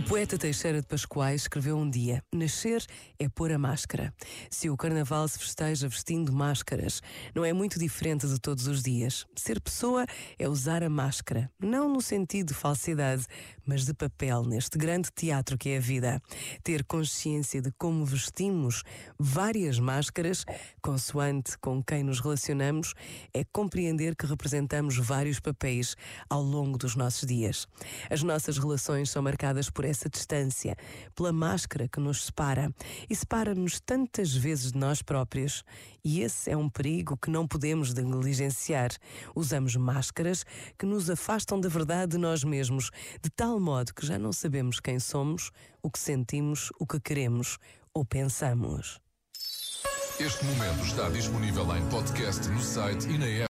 poeta Teixeira de Pascoais escreveu um dia: Nascer é pôr a máscara. Se o carnaval se festeja vestindo máscaras, não é muito diferente de todos os dias. Ser pessoa é usar a máscara, não no sentido de falsidade, mas de papel neste grande teatro que é a vida. Ter consciência de como vestimos várias máscaras, consoante com quem nos relacionamos, é compreender que representamos vários papéis ao longo dos nossos dias. As nossas relações são marcadas por essa distância, pela máscara que nos separa e separa-nos tantas vezes de nós próprios. E esse é um perigo que não podemos negligenciar. Usamos máscaras que nos afastam da verdade de nós mesmos, de tal modo que já não sabemos quem somos, o que sentimos, o que queremos ou pensamos. Este momento está disponível em podcast no site e na app.